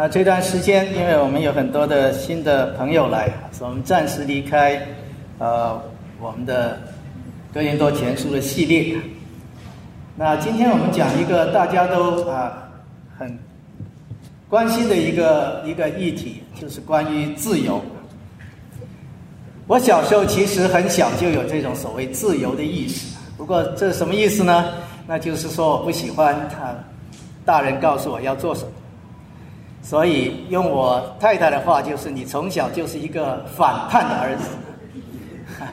那，这段时间，因为我们有很多的新的朋友来，所以我们暂时离开，呃，我们的哥林多前书的系列。那今天我们讲一个大家都啊很关心的一个一个议题，就是关于自由。我小时候其实很小就有这种所谓自由的意识，不过这是什么意思呢？那就是说我不喜欢他大人告诉我要做什么，所以用我太太的话就是你从小就是一个反叛的儿子。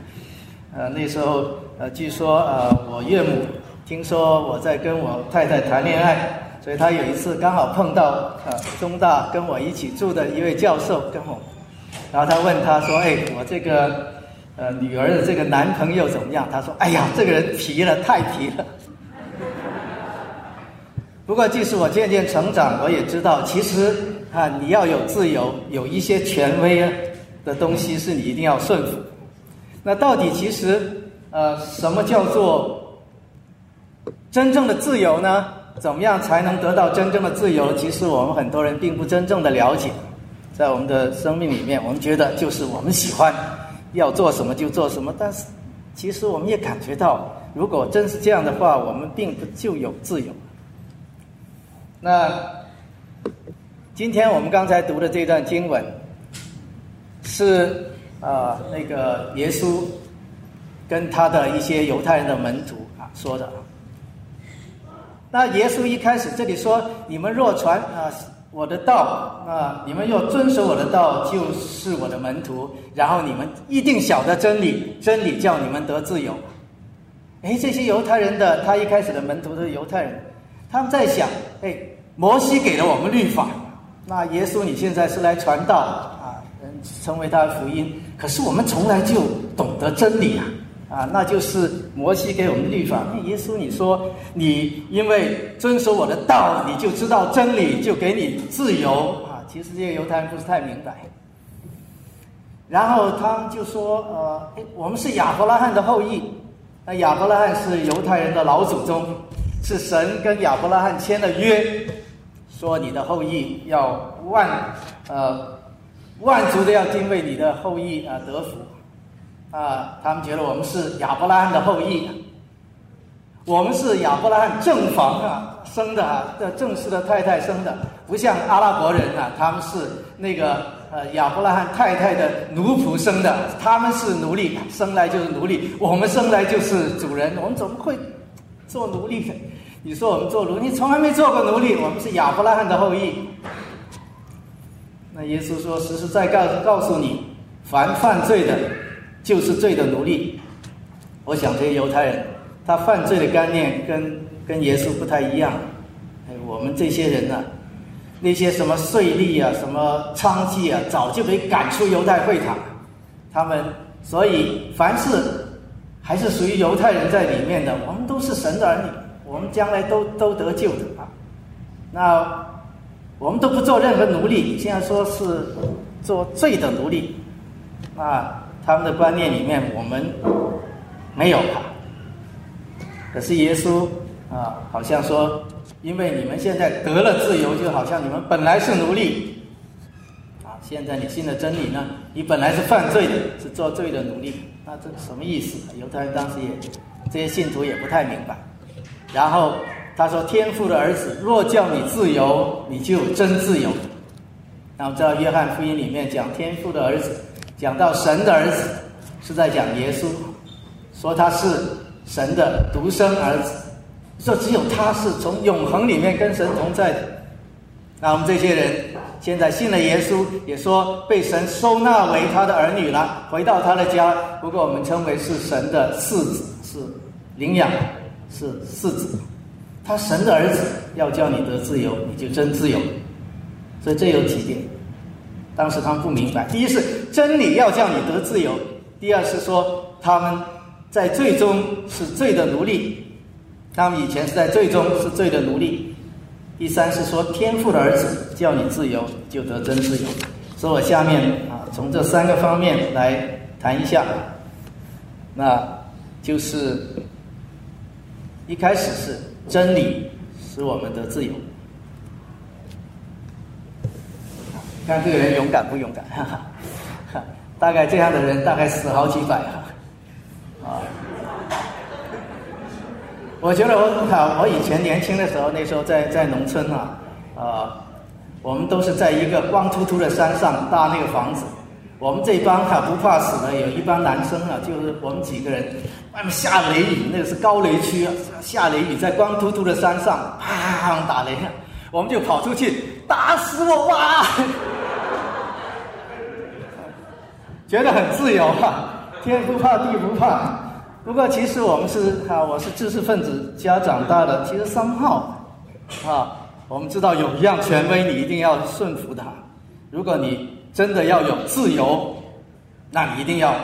呃，那时候呃，据说呃，我岳母听说我在跟我太太谈恋爱，所以她有一次刚好碰到呃中大跟我一起住的一位教授跟我。然后他问他说：“哎，我这个呃女儿的这个男朋友怎么样？”他说：“哎呀，这个人皮了，太皮了。”不过，即使我渐渐成长，我也知道，其实啊，你要有自由，有一些权威的东西是你一定要顺服。那到底其实呃，什么叫做真正的自由呢？怎么样才能得到真正的自由？其实我们很多人并不真正的了解。在我们的生命里面，我们觉得就是我们喜欢要做什么就做什么，但是其实我们也感觉到，如果真是这样的话，我们并不就有自由。那今天我们刚才读的这段经文，是啊那个耶稣跟他的一些犹太人的门徒啊说的。那耶稣一开始这里说：“你们若传啊。”我的道啊，你们若遵守我的道，就是我的门徒。然后你们一定晓得真理，真理叫你们得自由。哎，这些犹太人的他一开始的门徒都是犹太人，他们在想：哎，摩西给了我们律法，那耶稣你现在是来传道啊，成为他的福音。可是我们从来就懂得真理啊。啊，那就是摩西给我们律法。那耶稣，你说你因为遵守我的道，你就知道真理，就给你自由啊。其实这个犹太人不是太明白。然后他们就说：呃，我们是亚伯拉罕的后裔。那亚伯拉罕是犹太人的老祖宗，是神跟亚伯拉罕签了约，说你的后裔要万呃万族的要敬畏你的后裔啊得福。啊，他们觉得我们是亚伯拉罕的后裔，我们是亚伯拉罕正房啊生的啊，这正式的太太生的，不像阿拉伯人啊，他们是那个呃亚伯拉罕太太的奴仆生的，他们是奴隶，生来就是奴隶，我们生来就是主人，我们怎么会做奴隶的？你说我们做奴，你从来没做过奴隶，我们是亚伯拉罕的后裔。那耶稣说，实实在在告诉你，凡犯罪的。就是罪的奴隶。我想这些犹太人，他犯罪的概念跟跟耶稣不太一样。哎，我们这些人呢，那些什么税吏啊，什么娼妓啊，早就被赶出犹太会堂。他们所以凡是还是属于犹太人在里面的，我们都是神的儿女，我们将来都都得救的啊。那我们都不做任何奴隶，现在说是做罪的奴隶啊。他们的观念里面，我们没有啊。可是耶稣啊，好像说，因为你们现在得了自由，就好像你们本来是奴隶啊。现在你信了真理呢，你本来是犯罪的，是做罪的奴隶。那这什么意思？犹太人当时也这些信徒也不太明白。然后他说：“天父的儿子，若叫你自由，你就真自由。”那我知道约翰福音里面讲天父的儿子。讲到神的儿子，是在讲耶稣，说他是神的独生儿子，说只有他是从永恒里面跟神同在的。那我们这些人现在信了耶稣，也说被神收纳为他的儿女了，回到他的家。不过我们称为是神的嗣子，是领养，是嗣子。他神的儿子要叫你得自由，你就真自由。所以这有几点。当时他们不明白，第一是真理要叫你得自由，第二是说他们在最终是罪的奴隶，他们以前是在最终是罪的奴隶，第三是说天父的儿子叫你自由就得真自由，所以我下面啊从这三个方面来谈一下，那就是一开始是真理使我们得自由。看这个人勇敢不勇敢？哈哈，大概这样的人大概死好几百哈。啊，我觉得我好，我以前年轻的时候，那时候在在农村啊，啊，我们都是在一个光秃秃的山上搭那个房子。我们这帮哈不怕死的，有一帮男生啊，就是我们几个人，外面下雷雨，那个是高雷区，下雷雨在光秃秃的山上，砰打雷，我们就跑出去，打死我吧，觉得很自由哈，天不怕地不怕。不过其实我们是啊，我是知识分子家长大的，其实三号啊，我们知道有一样权威，你一定要顺服他，如果你。真的要有自由，那你一定要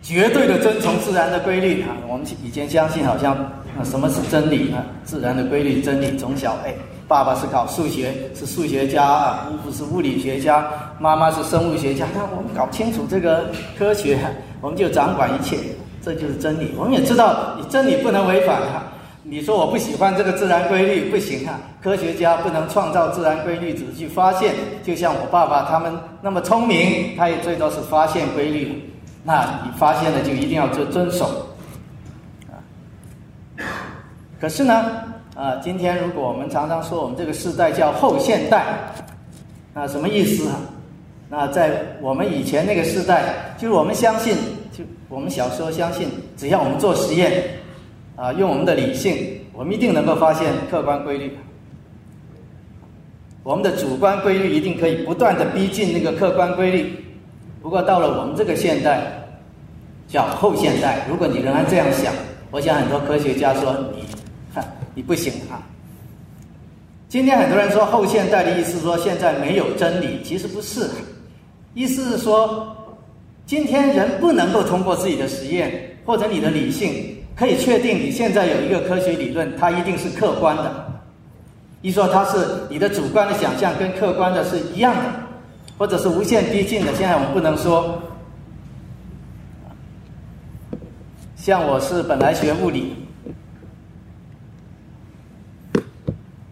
绝对的遵从自然的规律啊！我们以前相信，好像什么是真理啊？自然的规律，真理。从小，哎，爸爸是搞数学，是数学家啊；姑父是物理学家，妈妈是生物学家。那我们搞清楚这个科学，我们就掌管一切，这就是真理。我们也知道，你真理不能违反啊。你说我不喜欢这个自然规律，不行啊！科学家不能创造自然规律，只去发现。就像我爸爸他们那么聪明，他也最多是发现规律。那你发现了就一定要遵遵守啊。可是呢，啊，今天如果我们常常说我们这个时代叫后现代，那什么意思啊？那在我们以前那个时代，就是我们相信，我们小时候相信，只要我们做实验。啊，用我们的理性，我们一定能够发现客观规律。我们的主观规律一定可以不断的逼近那个客观规律。不过到了我们这个现代，叫后现代，如果你仍然这样想，我想很多科学家说你，你不行啊。今天很多人说后现代的意思说现在没有真理，其实不是，意思是说今天人不能够通过自己的实验或者你的理性。可以确定，你现在有一个科学理论，它一定是客观的。一说它是你的主观的想象跟客观的是一样的，或者是无限逼近的。现在我们不能说，像我是本来学物理，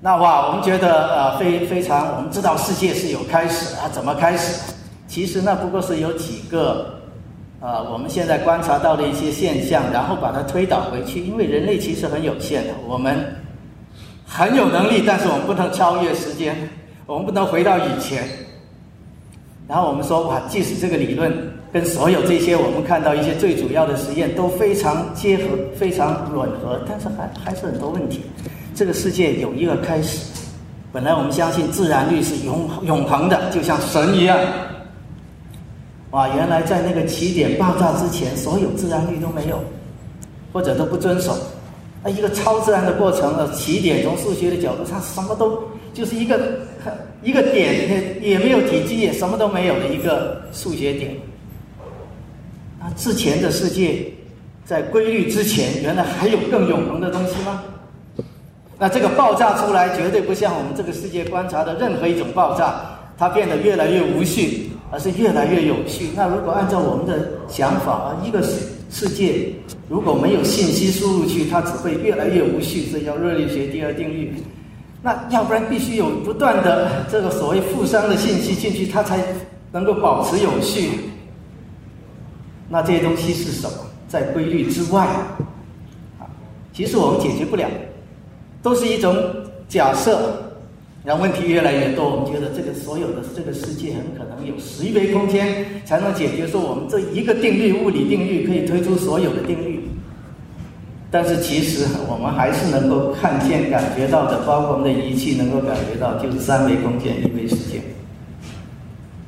那哇，我们觉得呃非非常，我们知道世界是有开始啊，怎么开始？其实那不过是有几个。啊，我们现在观察到的一些现象，然后把它推导回去，因为人类其实很有限的，我们很有能力，但是我们不能超越时间，我们不能回到以前。然后我们说，哇，即使这个理论跟所有这些我们看到一些最主要的实验都非常结合、非常吻合，但是还还是很多问题。这个世界有一个开始，本来我们相信自然律是永永恒的，就像神一样。啊，原来在那个起点爆炸之前，所有自然律都没有，或者都不遵守。那一个超自然的过程，的，起点从数学的角度上，什么都就是一个 一个点，也没有体积，也什么都没有的一个数学点。那之前的世界，在规律之前，原来还有更永恒的东西吗？那这个爆炸出来，绝对不像我们这个世界观察的任何一种爆炸，它变得越来越无序。而是越来越有序。那如果按照我们的想法啊，一个世世界如果没有信息输入去，它只会越来越无序。这叫热力学第二定律。那要不然必须有不断的这个所谓负熵的信息进去，它才能够保持有序。那这些东西是什么？在规律之外啊，其实我们解决不了，都是一种假设。让问题越来越多，我们觉得这个所有的这个世界很可能有十一维空间才能解决。说我们这一个定律，物理定律可以推出所有的定律，但是其实我们还是能够看见、感觉到的，包括我们的仪器能够感觉到，就是三维空间、一维世界。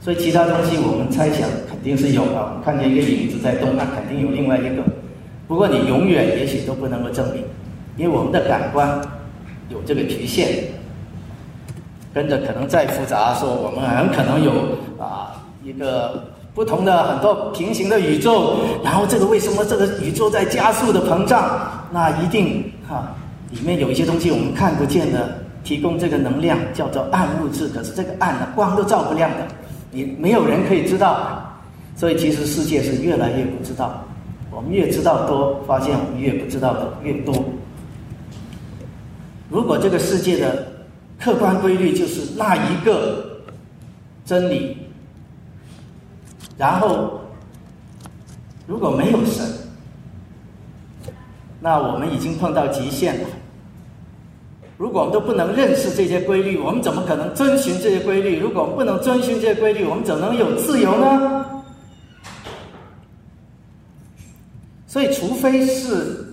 所以其他东西我们猜想肯定是有的，我们看见一个影子在动，那肯定有另外一个。不过你永远也许都不能够证明，因为我们的感官有这个局限。跟着可能再复杂，说我们很可能有啊一个不同的很多平行的宇宙，然后这个为什么这个宇宙在加速的膨胀？那一定哈里面有一些东西我们看不见的，提供这个能量叫做暗物质。可是这个暗呢，光都照不亮的，你没有人可以知道。所以其实世界是越来越不知道，我们越知道多，发现我们越不知道的越多。如果这个世界的客观规律就是那一个真理，然后如果没有神，那我们已经碰到极限了。如果我们都不能认识这些规律，我们怎么可能遵循这些规律？如果我们不能遵循这些规律，我们怎能有自由呢？所以，除非是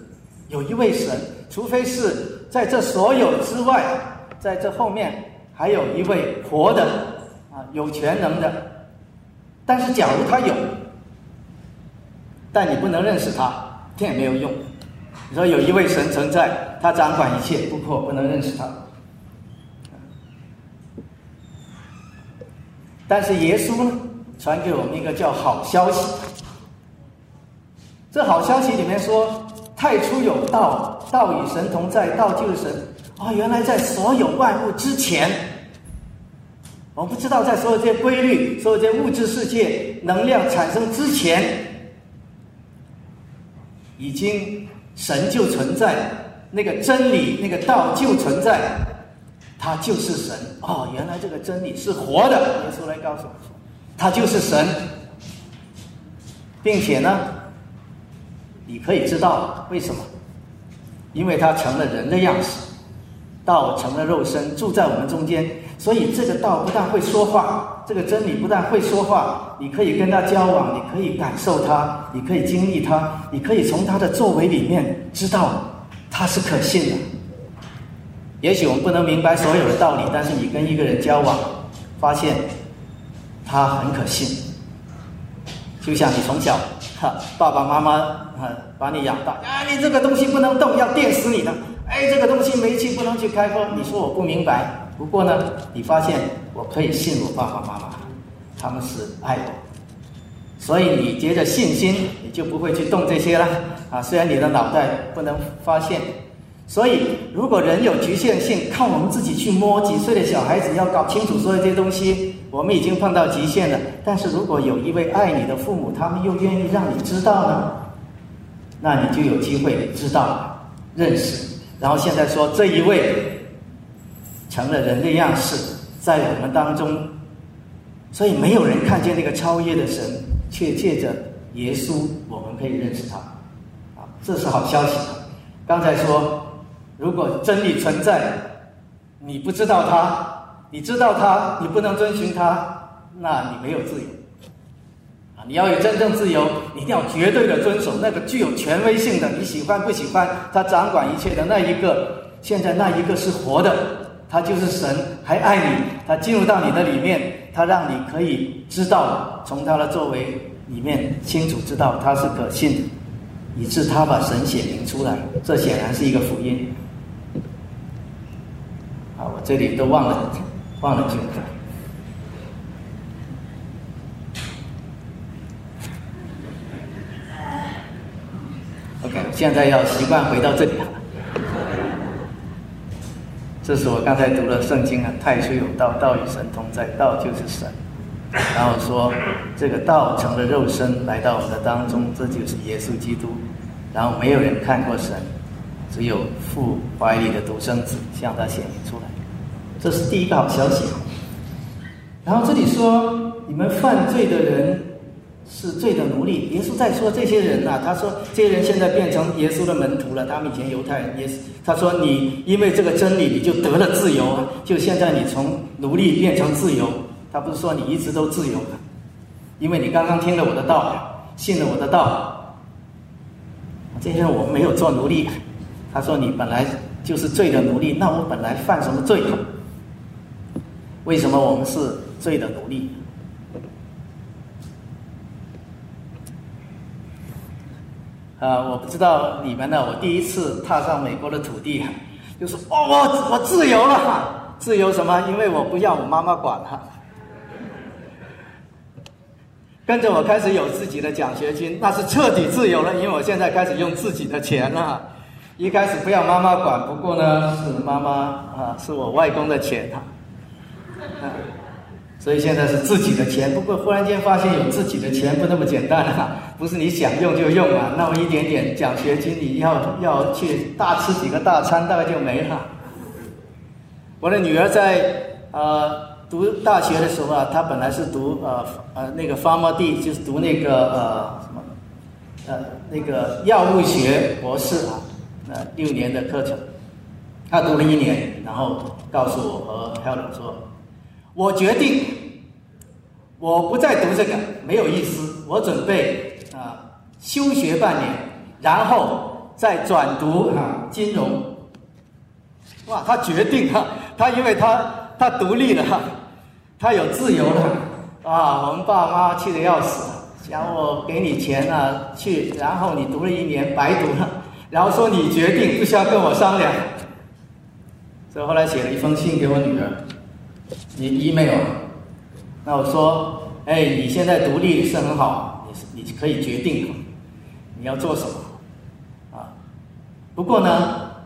有一位神，除非是在这所有之外，在这后面还有一位活的啊，有全能的。但是，假如他有，但你不能认识他，这也没有用。你说有一位神存在，他掌管一切，不过不能认识他。但是耶稣呢，传给我们一个叫好消息。这好消息里面说，太初有道，道与神同在，道就是神。哦，原来在所有万物之前，我不知道在所有这些规律、所有这些物质世界能量产生之前，已经。神就存在，那个真理、那个道就存在，他就是神。哦，原来这个真理是活的。耶稣来告诉我，他就是神，并且呢，你可以知道为什么？因为他成了人的样式，道成了肉身，住在我们中间。所以这个道不但会说话，这个真理不但会说话，你可以跟他交往，你可以感受他，你可以经历他，你可以从他的作为里面知道他是可信的。也许我们不能明白所有的道理，但是你跟一个人交往，发现他很可信。就像你从小，哈，爸爸妈妈哈把你养大，啊，你这个东西不能动，要电死你的。哎，这个东西煤气不能去开封，你说我不明白。不过呢，你发现我可以信我爸爸妈妈，他们是爱我，所以你接着信心，你就不会去动这些了啊。虽然你的脑袋不能发现，所以如果人有局限性，靠我们自己去摸，几岁的小孩子要搞清楚所有这些东西，我们已经碰到极限了。但是如果有一位爱你的父母，他们又愿意让你知道呢，那你就有机会知道、认识。然后现在说这一位。成了人的样式，在我们当中，所以没有人看见那个超越的神，却借着耶稣，我们可以认识他，啊，这是好消息。刚才说，如果真理存在，你不知道他，你知道他，你不能遵循他，那你没有自由。你要有真正自由，一定要绝对的遵守那个具有权威性的，你喜欢不喜欢他掌管一切的那一个，现在那一个是活的。他就是神，还爱你。他进入到你的里面，他让你可以知道，从他的作为里面清楚知道他是可信，以致他把神显明出来。这显然是一个福音。啊，我这里都忘了，忘了这现在要习惯回到这里了。这是我刚才读了圣经啊，太初有道，道与神同在，道就是神。然后说，这个道成了肉身来到我们的当中，这就是耶稣基督。然后没有人看过神，只有父怀里的独生子向他显明出来。这是第一个好消息。然后这里说，你们犯罪的人。是罪的奴隶。耶稣在说这些人呐，他说这些人现在变成耶稣的门徒了。他们以前犹太人，耶稣他说你因为这个真理，你就得了自由。就现在你从奴隶变成自由。他不是说你一直都自由的，因为你刚刚听了我的道，信了我的道。这些人我没有做奴隶。他说你本来就是罪的奴隶，那我本来犯什么罪？为什么我们是罪的奴隶？啊，我不知道你们呢。我第一次踏上美国的土地，就是：“哦，我我自由了，自由什么？因为我不要我妈妈管了。跟着我开始有自己的奖学金，那是彻底自由了。因为我现在开始用自己的钱了。一开始不要妈妈管，不过呢，是妈妈啊，是我外公的钱啊。”所以现在是自己的钱，不过忽然间发现有自己的钱不那么简单啊，不是你想用就用啊，那么一点点奖学金你要要去大吃几个大餐大概就没了。我的女儿在呃读大学的时候啊，她本来是读呃呃那个 pharmacy，就是读那个呃什么呃那个药物学博士啊，呃六年的课程。他读了一年，然后告诉我和 Helen 说：“我决定，我不再读这个，没有意思。我准备啊休学半年，然后再转读啊金融。”哇，他决定哈，他因为他他独立了哈，他有自由了啊。我们爸妈气得要死，想我给你钱啊去，然后你读了一年白读了，然后说你决定不需要跟我商量。所以后来写了一封信给我女儿，你 email，那我说，哎，你现在独立是很好，你是你可以决定你要做什么，啊，不过呢，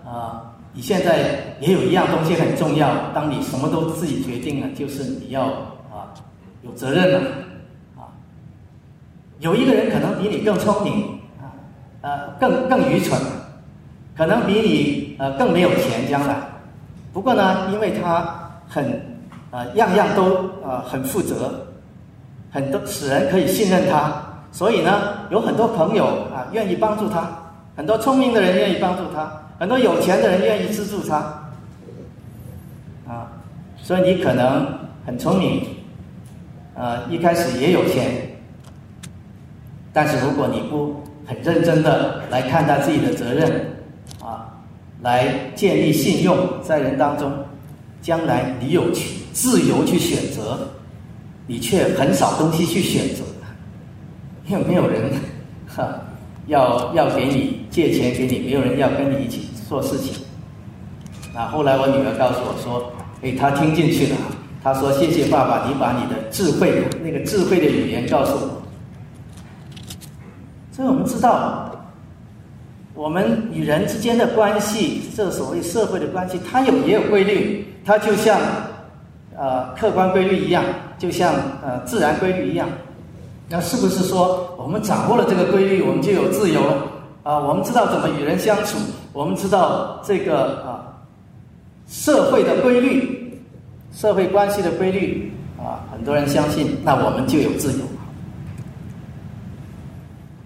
啊，你现在也有一样东西很重要，当你什么都自己决定了，就是你要啊有责任了，啊，有一个人可能比你更聪明，啊，呃，更更愚蠢，可能比你呃更没有钱，将来。不过呢，因为他很啊，样样都啊很负责，很多使人可以信任他，所以呢，有很多朋友啊愿意帮助他，很多聪明的人愿意帮助他，很多有钱的人愿意资助他，啊，所以你可能很聪明，呃，一开始也有钱，但是如果你不很认真的来看待自己的责任。啊来建立信用，在人当中，将来你有去自由去选择，你却很少东西去选择，有没有人 哈要要给你借钱给你？没有人要跟你一起做事情。啊，后来我女儿告诉我说：“哎，她听进去了。她说谢谢爸爸，你把你的智慧那个智慧的语言告诉我。”所以我们知道。我们与人之间的关系，这所谓社会的关系，它有也有规律，它就像呃客观规律一样，就像呃自然规律一样。那是不是说我们掌握了这个规律，我们就有自由了？啊，我们知道怎么与人相处，我们知道这个啊社会的规律、社会关系的规律啊，很多人相信，那我们就有自由。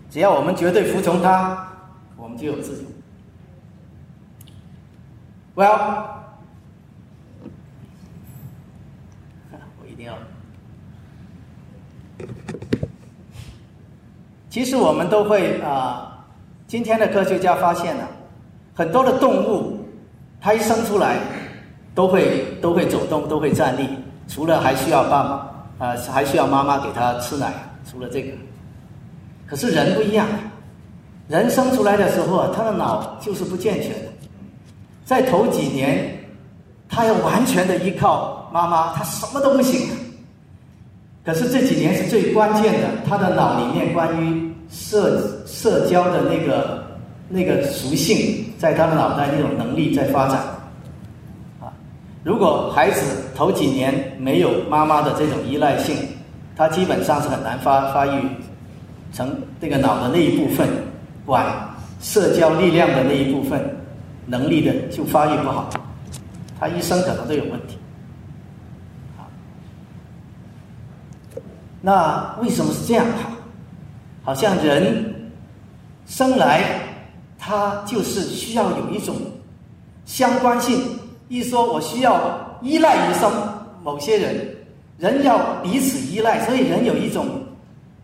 只要我们绝对服从他。我们就有自由。Well，我一定要。其实我们都会啊，今天的科学家发现了很多的动物，它一生出来都会都会走动，都会站立，除了还需要爸妈啊，还需要妈妈给它吃奶，除了这个，可是人不一样。人生出来的时候啊，他的脑就是不健全的，在头几年，他要完全的依靠妈妈，他什么都不行。可是这几年是最关键的，他的脑里面关于社社交的那个那个属性，在他的脑袋那种能力在发展。啊，如果孩子头几年没有妈妈的这种依赖性，他基本上是很难发发育成这个脑的那一部分。管社交力量的那一部分能力的就发育不好，他一生可能都有问题。那为什么是这样？好像人生来他就是需要有一种相关性，一说我需要依赖于什某些人，人要彼此依赖，所以人有一种。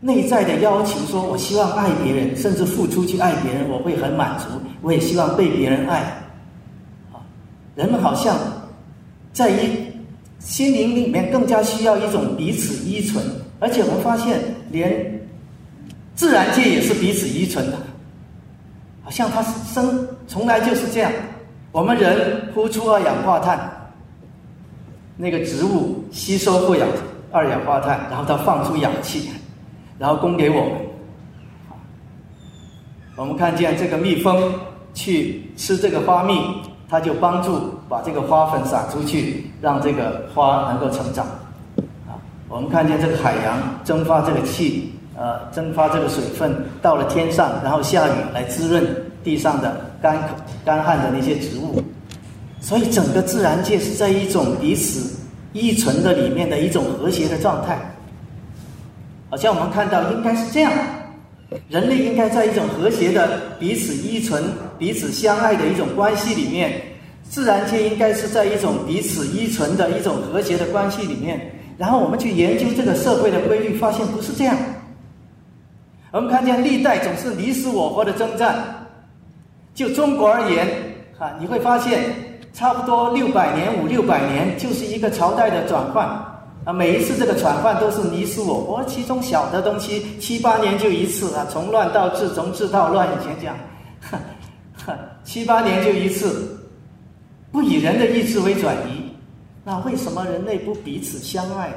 内在的要求说：“我希望爱别人，甚至付出去爱别人，我会很满足。我也希望被别人爱。”人们好像在一心灵里面更加需要一种彼此依存，而且我们发现，连自然界也是彼此依存的。好像它生从来就是这样。我们人呼出二氧化碳，那个植物吸收过氧二氧化碳，然后它放出氧气。然后供给我们，我们看见这个蜜蜂去吃这个花蜜，它就帮助把这个花粉撒出去，让这个花能够成长。啊，我们看见这个海洋蒸发这个气，呃，蒸发这个水分到了天上，然后下雨来滋润地上的干干旱的那些植物。所以整个自然界是在一种彼此依存的里面的一种和谐的状态。好像我们看到应该是这样，人类应该在一种和谐的彼此依存、彼此相爱的一种关系里面，自然界应该是在一种彼此依存的一种和谐的关系里面。然后我们去研究这个社会的规律，发现不是这样。我们看见历代总是你死我活的征战。就中国而言，啊，你会发现，差不多六百年五六百年就是一个朝代的转换，啊，每一次这个转换都是你死我活，其中小的东西七八年就一次啊，从乱到治，从治到乱，以前讲，七八年就一次，不以人的意志为转移，那为什么人类不彼此相爱？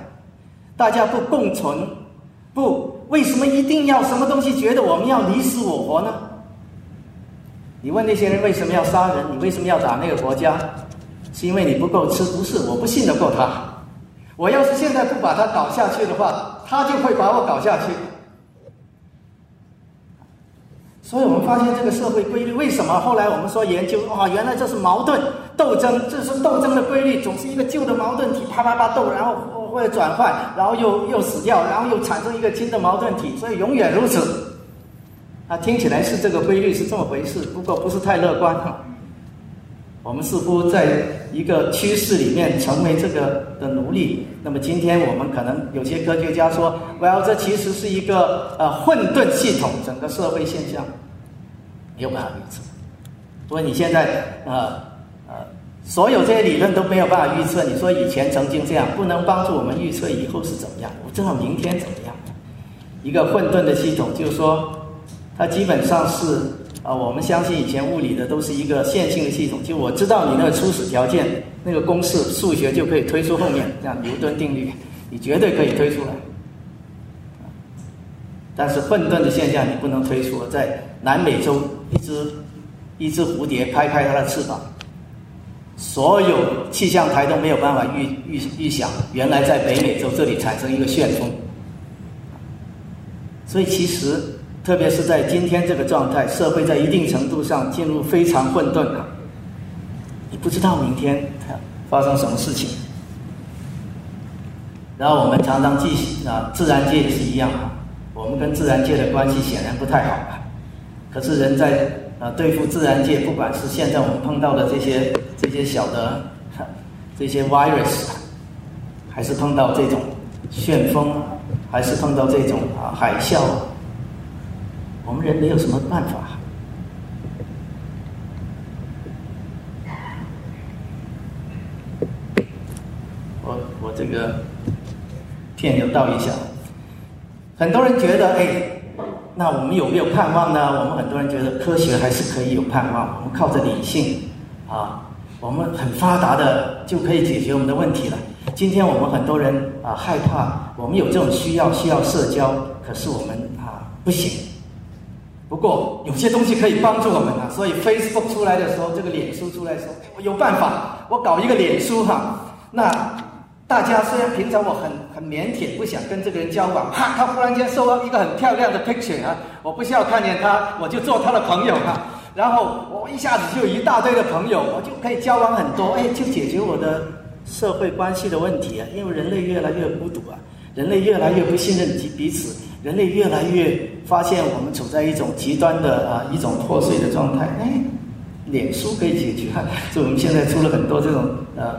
大家不共存？不，为什么一定要什么东西觉得我们要你死我活呢？你问那些人为什么要杀人？你为什么要打那个国家？是因为你不够吃？不是，我不信得过他。我要是现在不把他搞下去的话，他就会把我搞下去。所以我们发现这个社会规律，为什么后来我们说研究啊？原来这是矛盾斗争，这是斗争的规律，总是一个旧的矛盾体啪啪啪斗，然后会转换，然后又又死掉，然后又产生一个新的矛盾体，所以永远如此。啊，听起来是这个规律是这么回事，不过不是太乐观。我们似乎在一个趋势里面成为这个的奴隶。那么今天我们可能有些科学家说，Well，这其实是一个呃混沌系统，整个社会现象没有办法预测。不过你现在呃呃，所有这些理论都没有办法预测。你说以前曾经这样，不能帮助我们预测以后是怎么样，我知道明天怎么样。一个混沌的系统，就是说。它基本上是啊，我们相信以前物理的都是一个线性的系统，就我知道你那个初始条件那个公式，数学就可以推出后面，像牛顿定律，你绝对可以推出来。但是混沌的现象你不能推出，在南美洲一只一只蝴蝶拍拍它的翅膀，所有气象台都没有办法预预预想，原来在北美洲这里产生一个旋风，所以其实。特别是在今天这个状态，社会在一定程度上进入非常混沌啊！你不知道明天发生什么事情。然后我们常常记啊，自然界也是一样啊，我们跟自然界的关系显然不太好啊。可是人在啊对付自然界，不管是现在我们碰到的这些这些小的这些 virus，还是碰到这种旋风，还是碰到这种啊海啸。我们人没有什么办法。我我这个片就倒一下。很多人觉得，哎，那我们有没有盼望呢？我们很多人觉得科学还是可以有盼望。我们靠着理性啊，我们很发达的就可以解决我们的问题了。今天我们很多人啊害怕，我们有这种需要，需要社交，可是我们啊不行。不过有些东西可以帮助我们啊，所以 Facebook 出来的时候，这个脸书出来的时候，我有办法，我搞一个脸书哈。那大家虽然平常我很很腼腆，不想跟这个人交往，哈，他忽然间收到一个很漂亮的 picture 啊，我不需要看见他，我就做他的朋友哈。然后我一下子就有一大堆的朋友，我就可以交往很多，哎，就解决我的社会关系的问题啊。因为人类越来越孤独啊，人类越来越不信任彼彼此。人类越来越发现，我们处在一种极端的啊一种破碎的状态。哎，脸书可以解决，所以我们现在出了很多这种呃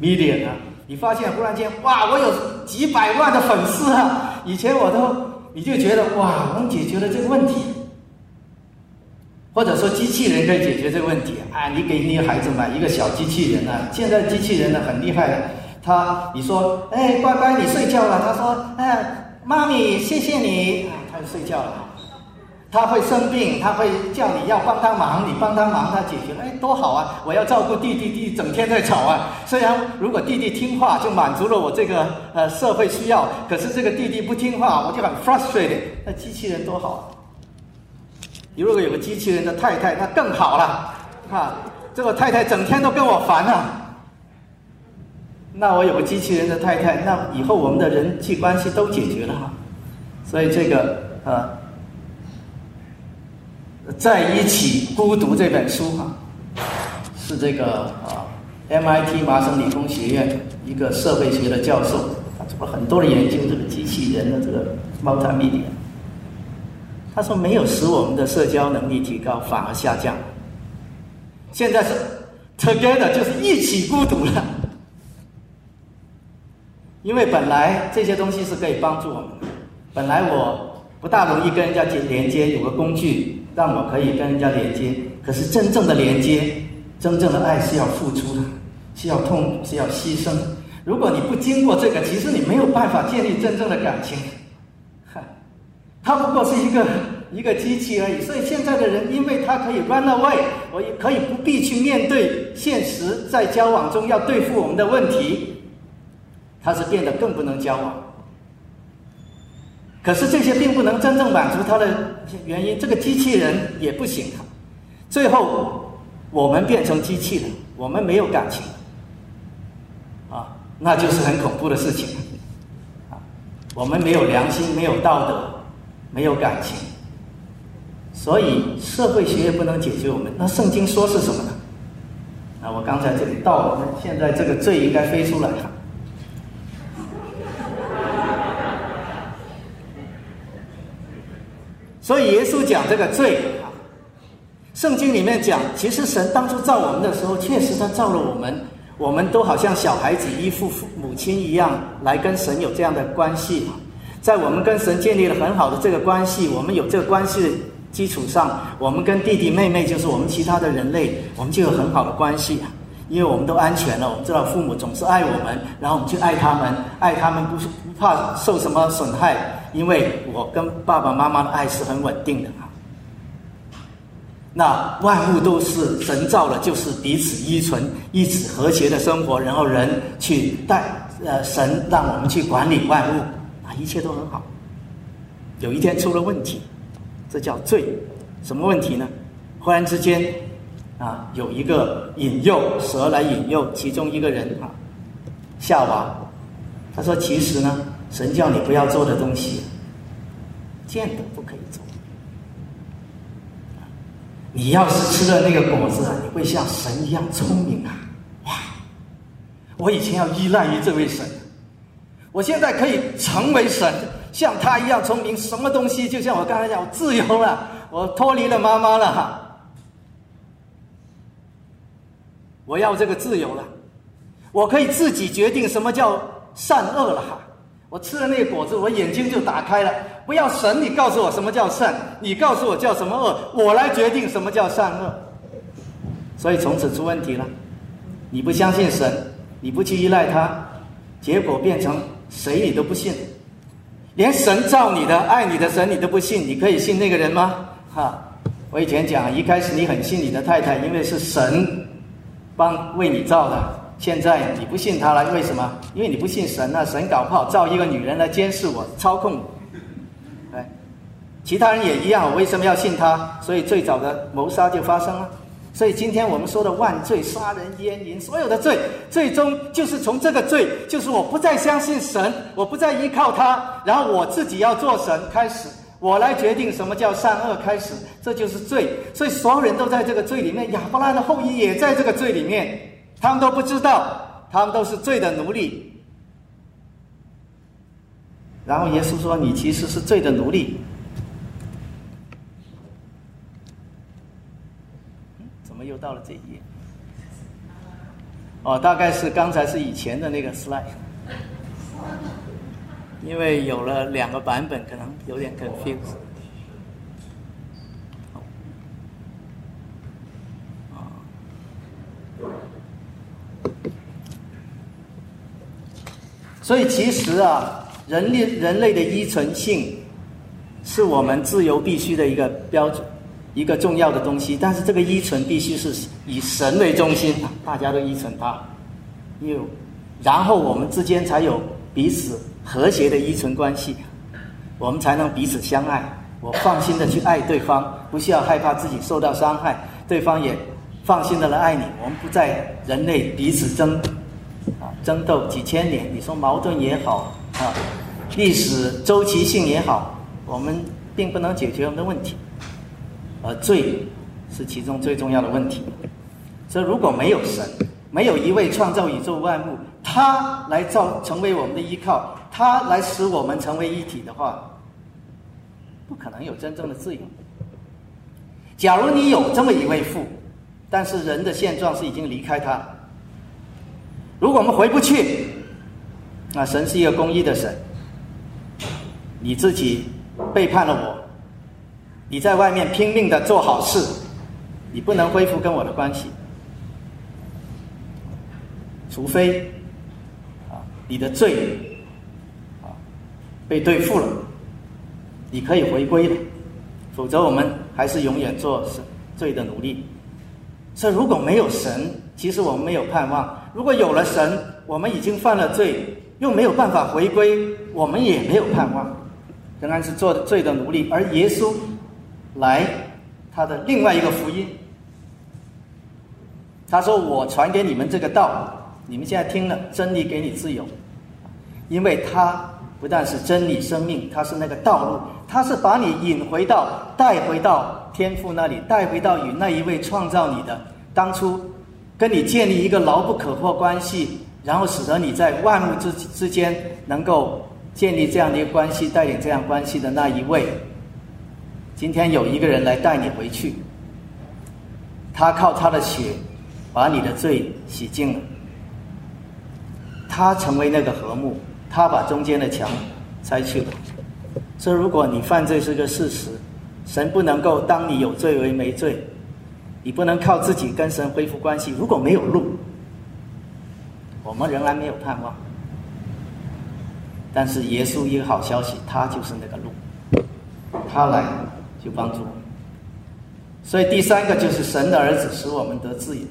media 啊。你发现忽然间，哇，我有几百万的粉丝啊！以前我都你就觉得哇，我们解决了这个问题，或者说机器人可以解决这个问题啊。你给你孩子买一个小机器人啊，现在机器人呢很厉害的，他你说哎乖乖你睡觉了，他说哎。妈咪，谢谢你。他就睡觉了。他会生病，他会叫你要帮他忙，你帮他忙，他解决。哎，多好啊！我要照顾弟弟，弟弟整天在吵啊。虽然如果弟弟听话，就满足了我这个呃社会需要。可是这个弟弟不听话，我就很 frustrated。那机器人多好！你如果有个机器人的太太，那更好了。哈，这个太太整天都跟我烦啊。那我有个机器人的太太，那以后我们的人际关系都解决了哈。所以这个呃，在一起孤独这本书哈，是这个啊 MIT 麻省理工学院一个社会学的教授，他做了很多的研究，这个机器人的这个 multimedia。他说没有使我们的社交能力提高，反而下降。现在是 together 就是一起孤独了，因为本来这些东西是可以帮助我们，本来我不大容易跟人家接连接，有个工具让我可以跟人家连接，可是真正的连接。真正的爱是要付出的，是要痛，是要牺牲。如果你不经过这个，其实你没有办法建立真正的感情。它不过是一个一个机器而已。所以现在的人，因为他可以 run away，我也可以不必去面对现实，在交往中要对付我们的问题，他是变得更不能交往。可是这些并不能真正满足他的原因，这个机器人也不行。最后。我们变成机器了，我们没有感情，啊，那就是很恐怖的事情，啊，我们没有良心，没有道德，没有感情，所以社会学也不能解决我们。那圣经说是什么呢？啊，我刚才这里到了，现在这个罪应该飞出来了。所以耶稣讲这个罪啊。圣经里面讲，其实神当初造我们的时候，确实他造了我们，我们都好像小孩子依附父母亲一样，来跟神有这样的关系。在我们跟神建立了很好的这个关系，我们有这个关系的基础上，我们跟弟弟妹妹，就是我们其他的人类，我们就有很好的关系。因为我们都安全了，我们知道父母总是爱我们，然后我们去爱他们，爱他们不不怕受什么损害，因为我跟爸爸妈妈的爱是很稳定的啊。那万物都是神造的，就是彼此依存、一起和谐的生活，然后人去带呃神让我们去管理万物，啊，一切都很好。有一天出了问题，这叫罪。什么问题呢？忽然之间，啊，有一个引诱蛇来引诱其中一个人啊，夏娃，他说：“其实呢，神叫你不要做的东西，见都不可以做。”你要是吃了那个果子啊，你会像神一样聪明啊！哇！我以前要依赖于这位神，我现在可以成为神，像他一样聪明。什么东西？就像我刚才讲，我自由了，我脱离了妈妈了！我要这个自由了，我可以自己决定什么叫善恶了哈！我吃了那个果子，我眼睛就打开了。不要神，你告诉我什么叫善，你告诉我叫什么恶，我来决定什么叫善恶。所以从此出问题了。你不相信神，你不去依赖他，结果变成谁你都不信，连神造你的、爱你的神你都不信，你可以信那个人吗？哈！我以前讲，一开始你很信你的太太，因为是神帮为你造的。现在你不信他了，为什么？因为你不信神啊！神搞不好造一个女人来监视我、操控。哎，其他人也一样，我为什么要信他？所以最早的谋杀就发生了。所以今天我们说的万罪、杀人、奸淫，所有的罪，最终就是从这个罪，就是我不再相信神，我不再依靠他，然后我自己要做神开始，我来决定什么叫善恶开始，这就是罪。所以所有人都在这个罪里面，亚伯拉的后裔也在这个罪里面。他们都不知道，他们都是罪的奴隶。然后耶稣说：“你其实是罪的奴隶。”怎么又到了这一页？哦，大概是刚才是以前的那个 slide，因为有了两个版本，可能有点 confused。所以其实啊，人类人类的依存性，是我们自由必须的一个标准，一个重要的东西。但是这个依存必须是以神为中心，大家都依存他，有，然后我们之间才有彼此和谐的依存关系，我们才能彼此相爱。我放心的去爱对方，不需要害怕自己受到伤害，对方也放心的来爱你。我们不在人类彼此争。啊，争斗几千年，你说矛盾也好，啊，历史周期性也好，我们并不能解决我们的问题，而罪是其中最重要的问题。所以如果没有神，没有一位创造宇宙万物，他来造成为我们的依靠，他来使我们成为一体的话，不可能有真正的自由。假如你有这么一位父，但是人的现状是已经离开他。如果我们回不去，那神是一个公义的神，你自己背叛了我，你在外面拼命的做好事，你不能恢复跟我的关系，除非啊你的罪啊被对付了，你可以回归了，否则我们还是永远做神罪的奴隶。所以如果没有神，其实我们没有盼望；如果有了神，我们已经犯了罪，又没有办法回归，我们也没有盼望，仍然是做罪的奴隶。而耶稣来，他的另外一个福音，他说：“我传给你们这个道，你们现在听了，真理给你自由，因为他不但是真理、生命，他是那个道路，他是把你引回到、带回到。”天赋那里带回到与那一位创造你的当初跟你建立一个牢不可破关系，然后使得你在万物之之间能够建立这样的一个关系，带领这样关系的那一位，今天有一个人来带你回去，他靠他的血把你的罪洗净了，他成为那个和睦，他把中间的墙拆去了。这如果你犯罪是个事实。神不能够当你有罪为没罪，你不能靠自己跟神恢复关系。如果没有路，我们仍然没有盼望。但是耶稣一个好消息，他就是那个路，他来就帮助我们。所以第三个就是神的儿子使我们得自由。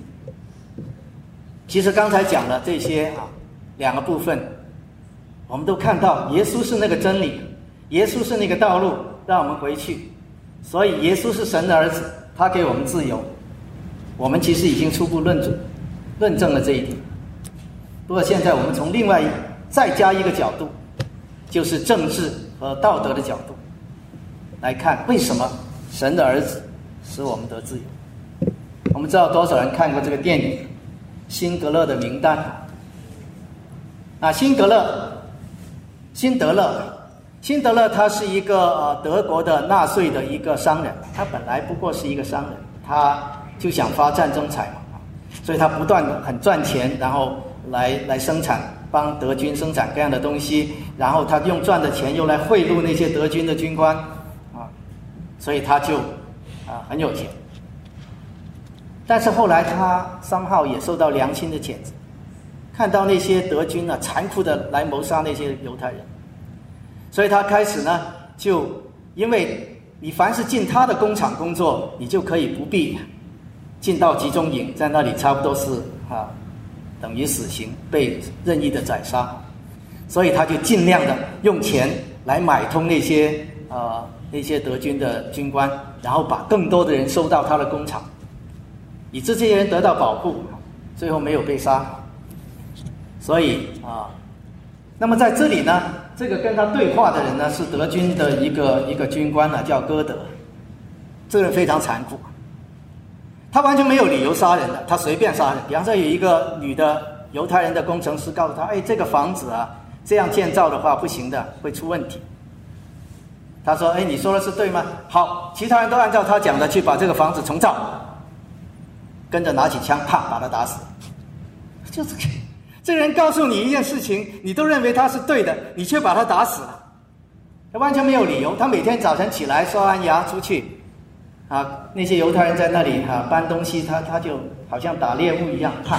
其实刚才讲了这些啊两个部分，我们都看到耶稣是那个真理，耶稣是那个道路，让我们回去。所以，耶稣是神的儿子，他给我们自由。我们其实已经初步论证、论证了这一点。不过，现在我们从另外再加一个角度，就是政治和道德的角度来看，为什么神的儿子使我们得自由？我们知道多少人看过这个电影《辛格勒的名单》？啊，辛格勒，辛德勒。辛德勒他是一个呃德国的纳粹的一个商人，他本来不过是一个商人，他就想发战争财嘛，所以他不断的很赚钱，然后来来生产，帮德军生产各样的东西，然后他用赚的钱又来贿赂那些德军的军官，啊，所以他就啊很有钱。但是后来他商号也受到良心的谴责，看到那些德军啊残酷的来谋杀那些犹太人。所以他开始呢，就因为你凡是进他的工厂工作，你就可以不必进到集中营，在那里差不多是啊，等于死刑，被任意的宰杀。所以他就尽量的用钱来买通那些啊那些德军的军官，然后把更多的人收到他的工厂，以致这些人得到保护，最后没有被杀。所以啊，那么在这里呢？这个跟他对话的人呢，是德军的一个一个军官呢，叫歌德。这个人非常残酷，他完全没有理由杀人的，他随便杀人。比方说，有一个女的犹太人的工程师告诉他：“哎，这个房子啊，这样建造的话不行的，会出问题。”他说：“哎，你说的是对吗？”好，其他人都按照他讲的去把这个房子重造，跟着拿起枪，啪，把他打死。就这个。这人告诉你一件事情，你都认为他是对的，你却把他打死了，他完全没有理由。他每天早晨起来刷完牙出去，啊，那些犹太人在那里哈搬东西，他他就好像打猎物一样，啪，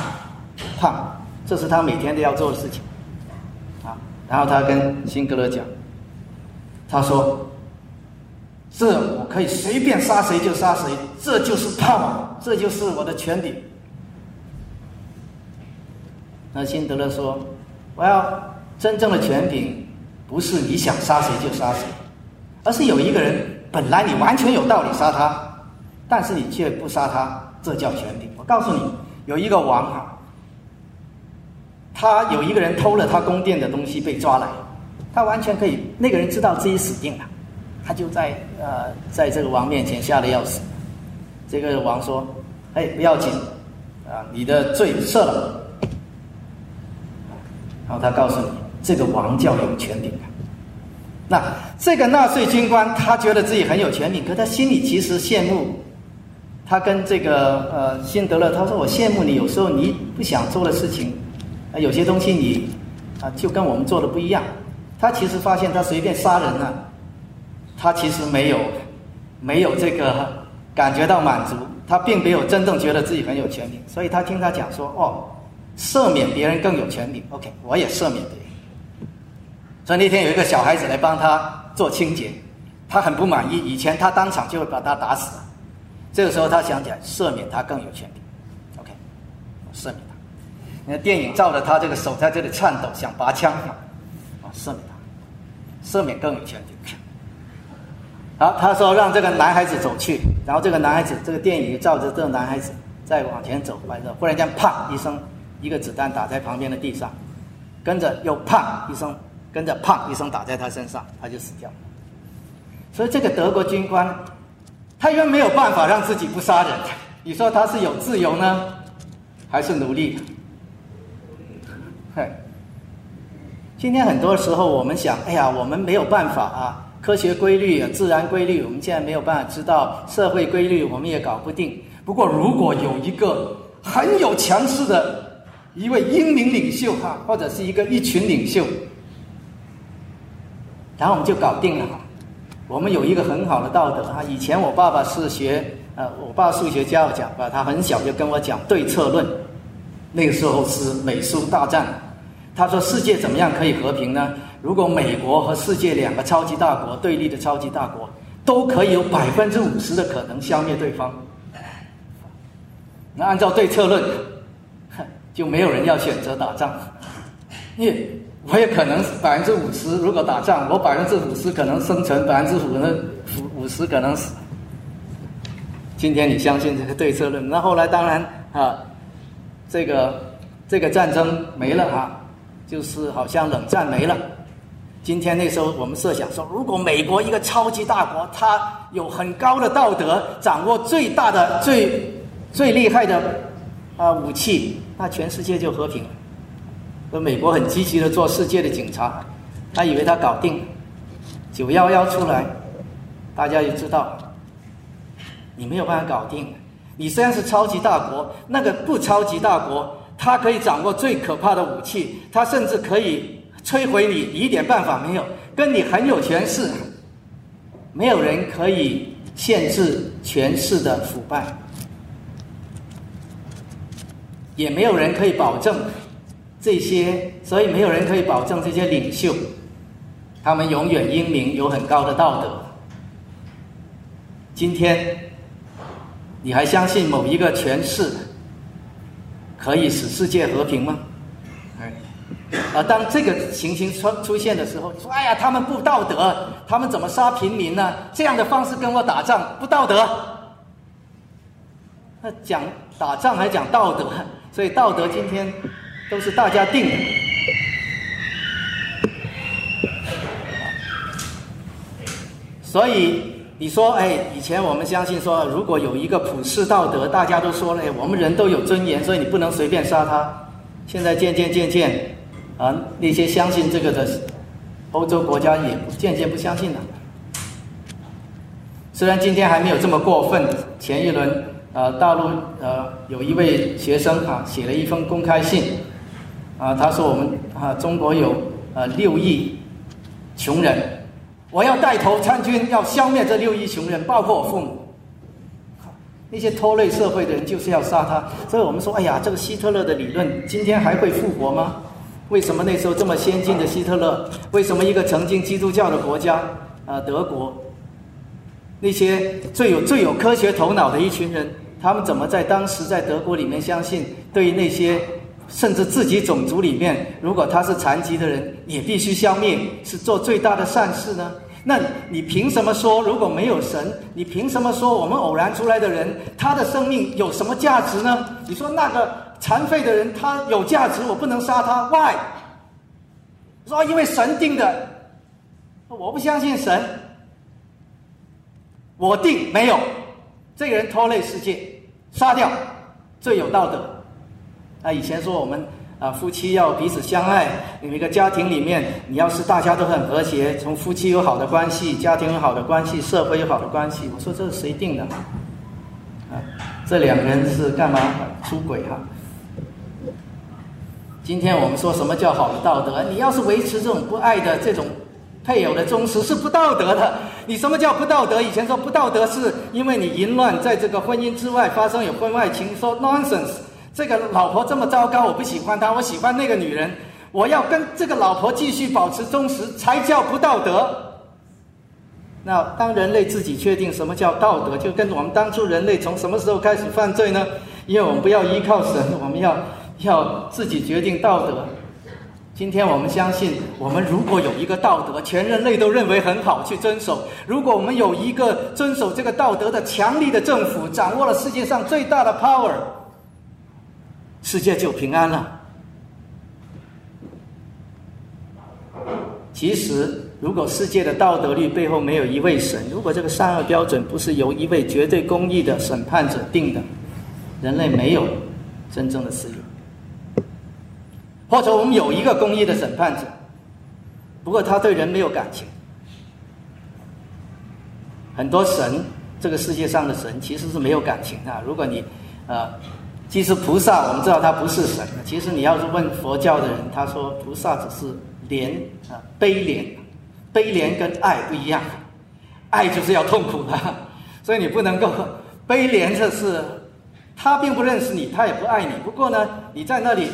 啪，这是他每天都要做的事情，啊，然后他跟辛格勒讲，他说，这我可以随便杀谁就杀谁，这就是胖，这就是我的权柄。那辛德勒说：“我要真正的权柄，不是你想杀谁就杀谁，而是有一个人本来你完全有道理杀他，但是你却不杀他，这叫权柄。我告诉你，有一个王啊，他有一个人偷了他宫殿的东西被抓来，他完全可以，那个人知道自己死定了，他就在呃在这个王面前吓得要死。这个王说：‘哎，不要紧，啊，你的罪赦了。然后他告诉你，这个王叫有权柄。那这个纳粹军官他觉得自己很有权柄，可他心里其实羡慕。他跟这个呃辛德勒他说：“我羡慕你，有时候你不想做的事情，啊，有些东西你啊就跟我们做的不一样。”他其实发现他随便杀人呢，他其实没有没有这个感觉到满足，他并没有真正觉得自己很有权利。所以他听他讲说：“哦，赦免别人更有权利。”OK，我也赦免别人。所以那天有一个小孩子来帮他做清洁，他很不满意。以前他当场就会把他打死。这个时候他想起来，赦免他更有权利。OK，赦免他。那电影照着他这个手在这里颤抖，想拔枪嘛？啊，赦免他，赦免更有权利。好，他说让这个男孩子走去，然后这个男孩子，这个电影照着这个男孩子再往前走，完了，忽然间啪一声，一个子弹打在旁边的地上，跟着又啪一声。跟着啪一声打在他身上，他就死掉了。所以这个德国军官，他因为没有办法让自己不杀人，你说他是有自由呢，还是奴隶？嘿，今天很多时候我们想，哎呀，我们没有办法啊，科学规律、自然规律，我们现在没有办法知道社会规律，我们也搞不定。不过，如果有一个很有强势的一位英明领袖哈，或者是一个一群领袖。然后我们就搞定了。我们有一个很好的道德啊！以前我爸爸是学呃，我爸数学家讲吧，他很小就跟我讲对策论。那个时候是美苏大战，他说世界怎么样可以和平呢？如果美国和世界两个超级大国对立的超级大国，都可以有百分之五十的可能消灭对方。那按照对策论，就没有人要选择打仗，因为。我也可能百分之五十，如果打仗，我百分之五十可能生存，百分之五的五十可能死。今天你相信这个对策论？那后来当然啊，这个这个战争没了啊，就是好像冷战没了。今天那时候我们设想说，如果美国一个超级大国，它有很高的道德，掌握最大的、最最厉害的啊武器，那全世界就和平。美国很积极的做世界的警察，他以为他搞定，九幺幺出来，大家就知道，你没有办法搞定。你虽然是超级大国，那个不超级大国，他可以掌握最可怕的武器，他甚至可以摧毁，你一点办法没有。跟你很有权势，没有人可以限制权势的腐败，也没有人可以保证。这些，所以没有人可以保证这些领袖，他们永远英明，有很高的道德。今天，你还相信某一个权势可以使世界和平吗？啊，当这个情形出出现的时候，说：“哎呀，他们不道德，他们怎么杀平民呢？这样的方式跟我打仗不道德。”那讲打仗还讲道德，所以道德今天。都是大家定的，所以你说，哎，以前我们相信说，如果有一个普世道德，大家都说了，我们人都有尊严，所以你不能随便杀他。现在渐渐渐渐，啊，那些相信这个的欧洲国家也渐渐不相信了。虽然今天还没有这么过分，前一轮，呃，大陆呃有一位学生啊写了一封公开信。啊，他说我们啊，中国有呃六亿穷人，我要带头参军，要消灭这六亿穷人，包括我父母。那些拖累社会的人就是要杀他，所以我们说，哎呀，这个希特勒的理论今天还会复活吗？为什么那时候这么先进的希特勒，为什么一个曾经基督教的国家啊德国，那些最有最有科学头脑的一群人，他们怎么在当时在德国里面相信对于那些？甚至自己种族里面，如果他是残疾的人，也必须消灭，是做最大的善事呢？那你凭什么说，如果没有神，你凭什么说我们偶然出来的人，他的生命有什么价值呢？你说那个残废的人他有价值，我不能杀他？Why？说因为神定的，我不相信神，我定没有，这个人拖累世界，杀掉最有道德。那，以前说我们啊夫妻要彼此相爱，每个家庭里面你要是大家都很和谐，从夫妻有好的关系，家庭有好的关系，社会有好的关系。我说这是谁定的？啊，这两个人是干嘛出轨哈？今天我们说什么叫好的道德？你要是维持这种不爱的这种配偶的忠实，是不道德的。你什么叫不道德？以前说不道德是因为你淫乱，在这个婚姻之外发生有婚外情，说 nonsense。这个老婆这么糟糕，我不喜欢她，我喜欢那个女人，我要跟这个老婆继续保持忠实，才叫不道德。那当人类自己确定什么叫道德，就跟我们当初人类从什么时候开始犯罪呢？因为我们不要依靠神，我们要。要自己决定道德。今天我们相信，我们如果有一个道德，全人类都认为很好去遵守；如果我们有一个遵守这个道德的强力的政府，掌握了世界上最大的 power，世界就平安了。其实，如果世界的道德律背后没有一位神，如果这个善恶标准不是由一位绝对公义的审判者定的，人类没有真正的自由。或者我们有一个公义的审判者，不过他对人没有感情。很多神，这个世界上的神其实是没有感情的。如果你，呃，其实菩萨我们知道他不是神。其实你要是问佛教的人，他说菩萨只是怜啊悲怜，悲怜跟爱不一样，爱就是要痛苦的，所以你不能够悲怜，这是他并不认识你，他也不爱你。不过呢，你在那里。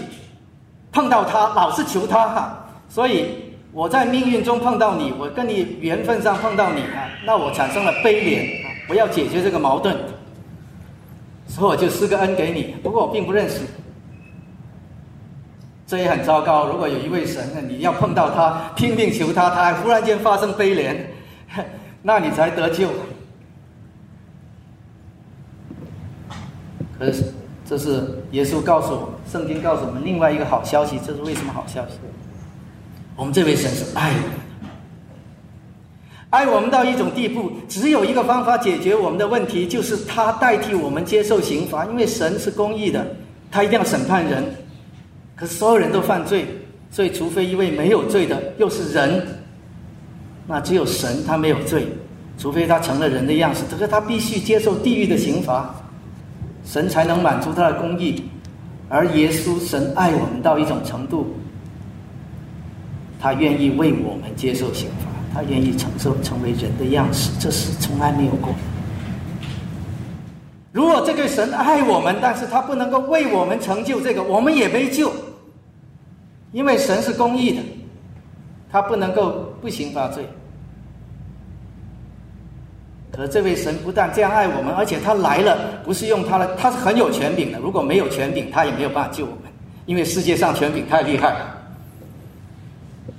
碰到他老是求他哈，所以我在命运中碰到你，我跟你缘分上碰到你啊，那我产生了悲怜啊，我要解决这个矛盾，所以我就施个恩给你。不过我并不认识，这也很糟糕。如果有一位神，你要碰到他，拼命求他，他还忽然间发生悲怜，那你才得救。可是。这是耶稣告诉我，圣经告诉我们另外一个好消息。这是为什么好消息？我们这位神是爱，爱我们到一种地步，只有一个方法解决我们的问题，就是他代替我们接受刑罚。因为神是公义的，他一定要审判人。可是所有人都犯罪，所以除非一位没有罪的又是人，那只有神他没有罪，除非他成了人的样式，可是他必须接受地狱的刑罚。神才能满足他的公义，而耶稣神爱我们到一种程度，他愿意为我们接受刑罚，他愿意承受成为人的样式，这是从来没有过。如果这个神爱我们，但是他不能够为我们成就这个，我们也没救，因为神是公义的，他不能够不刑罚罪。可这位神不但这样爱我们，而且他来了，不是用他的，他是很有权柄的。如果没有权柄，他也没有办法救我们，因为世界上权柄太厉害了。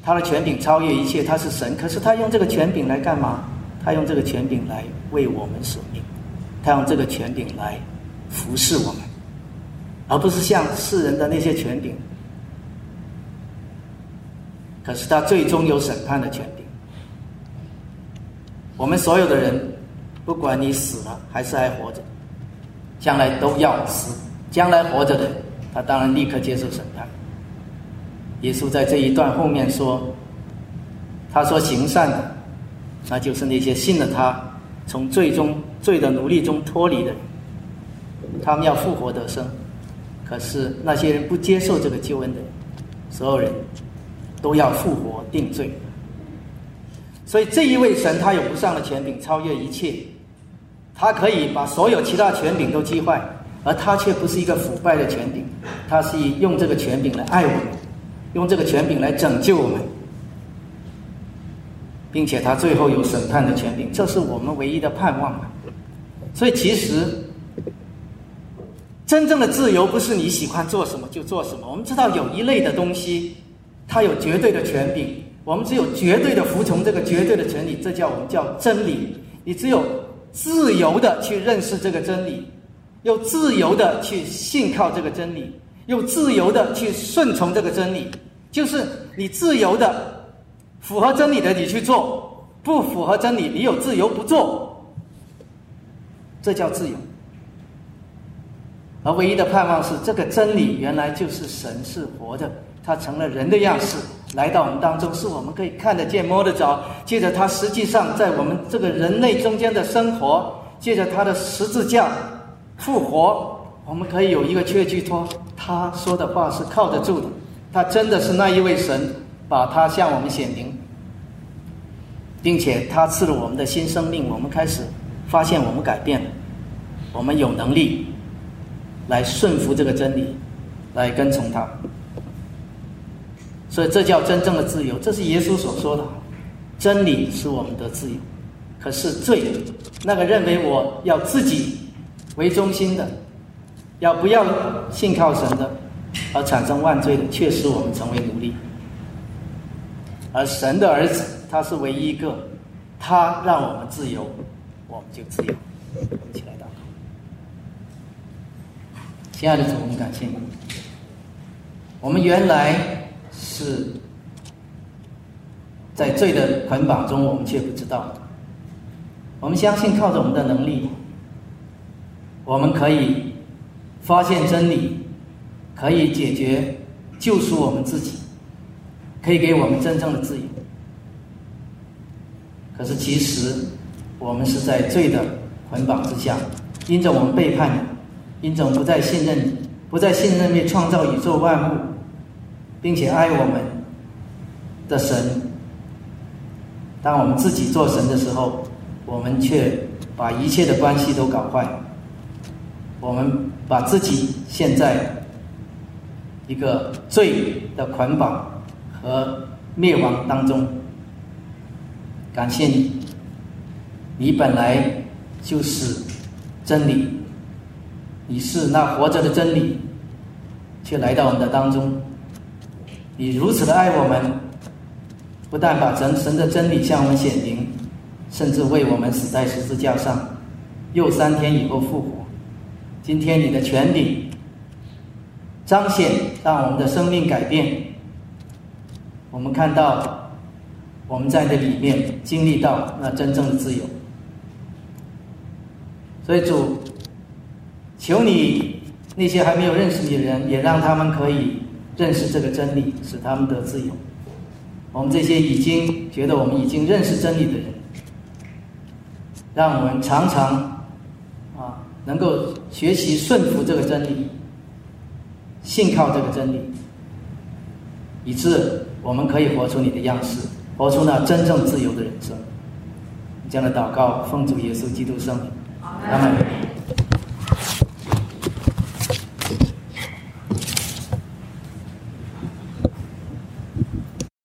他的权柄超越一切，他是神。可是他用这个权柄来干嘛？他用这个权柄来为我们舍命，他用这个权柄来服侍我们，而不是像世人的那些权柄。可是他最终有审判的权柄。我们所有的人。不管你死了还是还活着，将来都要死。将来活着的，他当然立刻接受审判。耶稣在这一段后面说：“他说行善的，那就是那些信了他，从最终罪的奴隶中脱离的人，他们要复活得生。可是那些人不接受这个救恩的，所有人都要复活定罪。所以这一位神，他有无上的权柄，超越一切。”他可以把所有其他权柄都击坏，而他却不是一个腐败的权柄，他是用这个权柄来爱我们，用这个权柄来拯救我们，并且他最后有审判的权柄，这是我们唯一的盼望所以，其实真正的自由不是你喜欢做什么就做什么。我们知道有一类的东西，它有绝对的权柄，我们只有绝对的服从这个绝对的权利，这叫我们叫真理。你只有。自由的去认识这个真理，又自由的去信靠这个真理，又自由的去顺从这个真理，就是你自由的符合真理的你去做，不符合真理你有自由不做，这叫自由。而唯一的盼望是，这个真理原来就是神是活的，他成了人的样式来到我们当中，是我们可以看得见、摸得着。借着他实际上在我们这个人类中间的生活，借着他的十字架复活，我们可以有一个确据托，他说的话是靠得住的。他真的是那一位神，把他向我们显明，并且他赐了我们的新生命，我们开始发现我们改变了，我们有能力。来顺服这个真理，来跟从他，所以这叫真正的自由。这是耶稣所说的，真理是我们的自由。可是罪，那个认为我要自己为中心的，要不要信靠神的，而产生万罪的，却使我们成为奴隶。而神的儿子，他是唯一一个，他让我们自由，我们就自由。我们起来。亲爱的主，我们感谢你。我们原来是在罪的捆绑中，我们却不知道。我们相信靠着我们的能力，我们可以发现真理，可以解决、救赎我们自己，可以给我们真正的自由。可是其实我们是在罪的捆绑之下，因着我们背叛你。因着不再信任你，不再信任你创造宇宙万物，并且爱我们的神。当我们自己做神的时候，我们却把一切的关系都搞坏。我们把自己陷在一个罪的捆绑和灭亡当中。感谢你，你本来就是真理。你是那活着的真理，却来到我们的当中。你如此的爱我们，不但把神神的真理向我们显明，甚至为我们死在十字架上，又三天以后复活。今天你的权柄彰显，让我们的生命改变。我们看到我们在这里面经历到那真正的自由。所以主。求你那些还没有认识你的人，也让他们可以认识这个真理，使他们得自由。我们这些已经觉得我们已经认识真理的人，让我们常常能够学习顺服这个真理，信靠这个真理，以致我们可以活出你的样式，活出那真正自由的人生。这样的祷告，奉主耶稣基督圣名，阿门。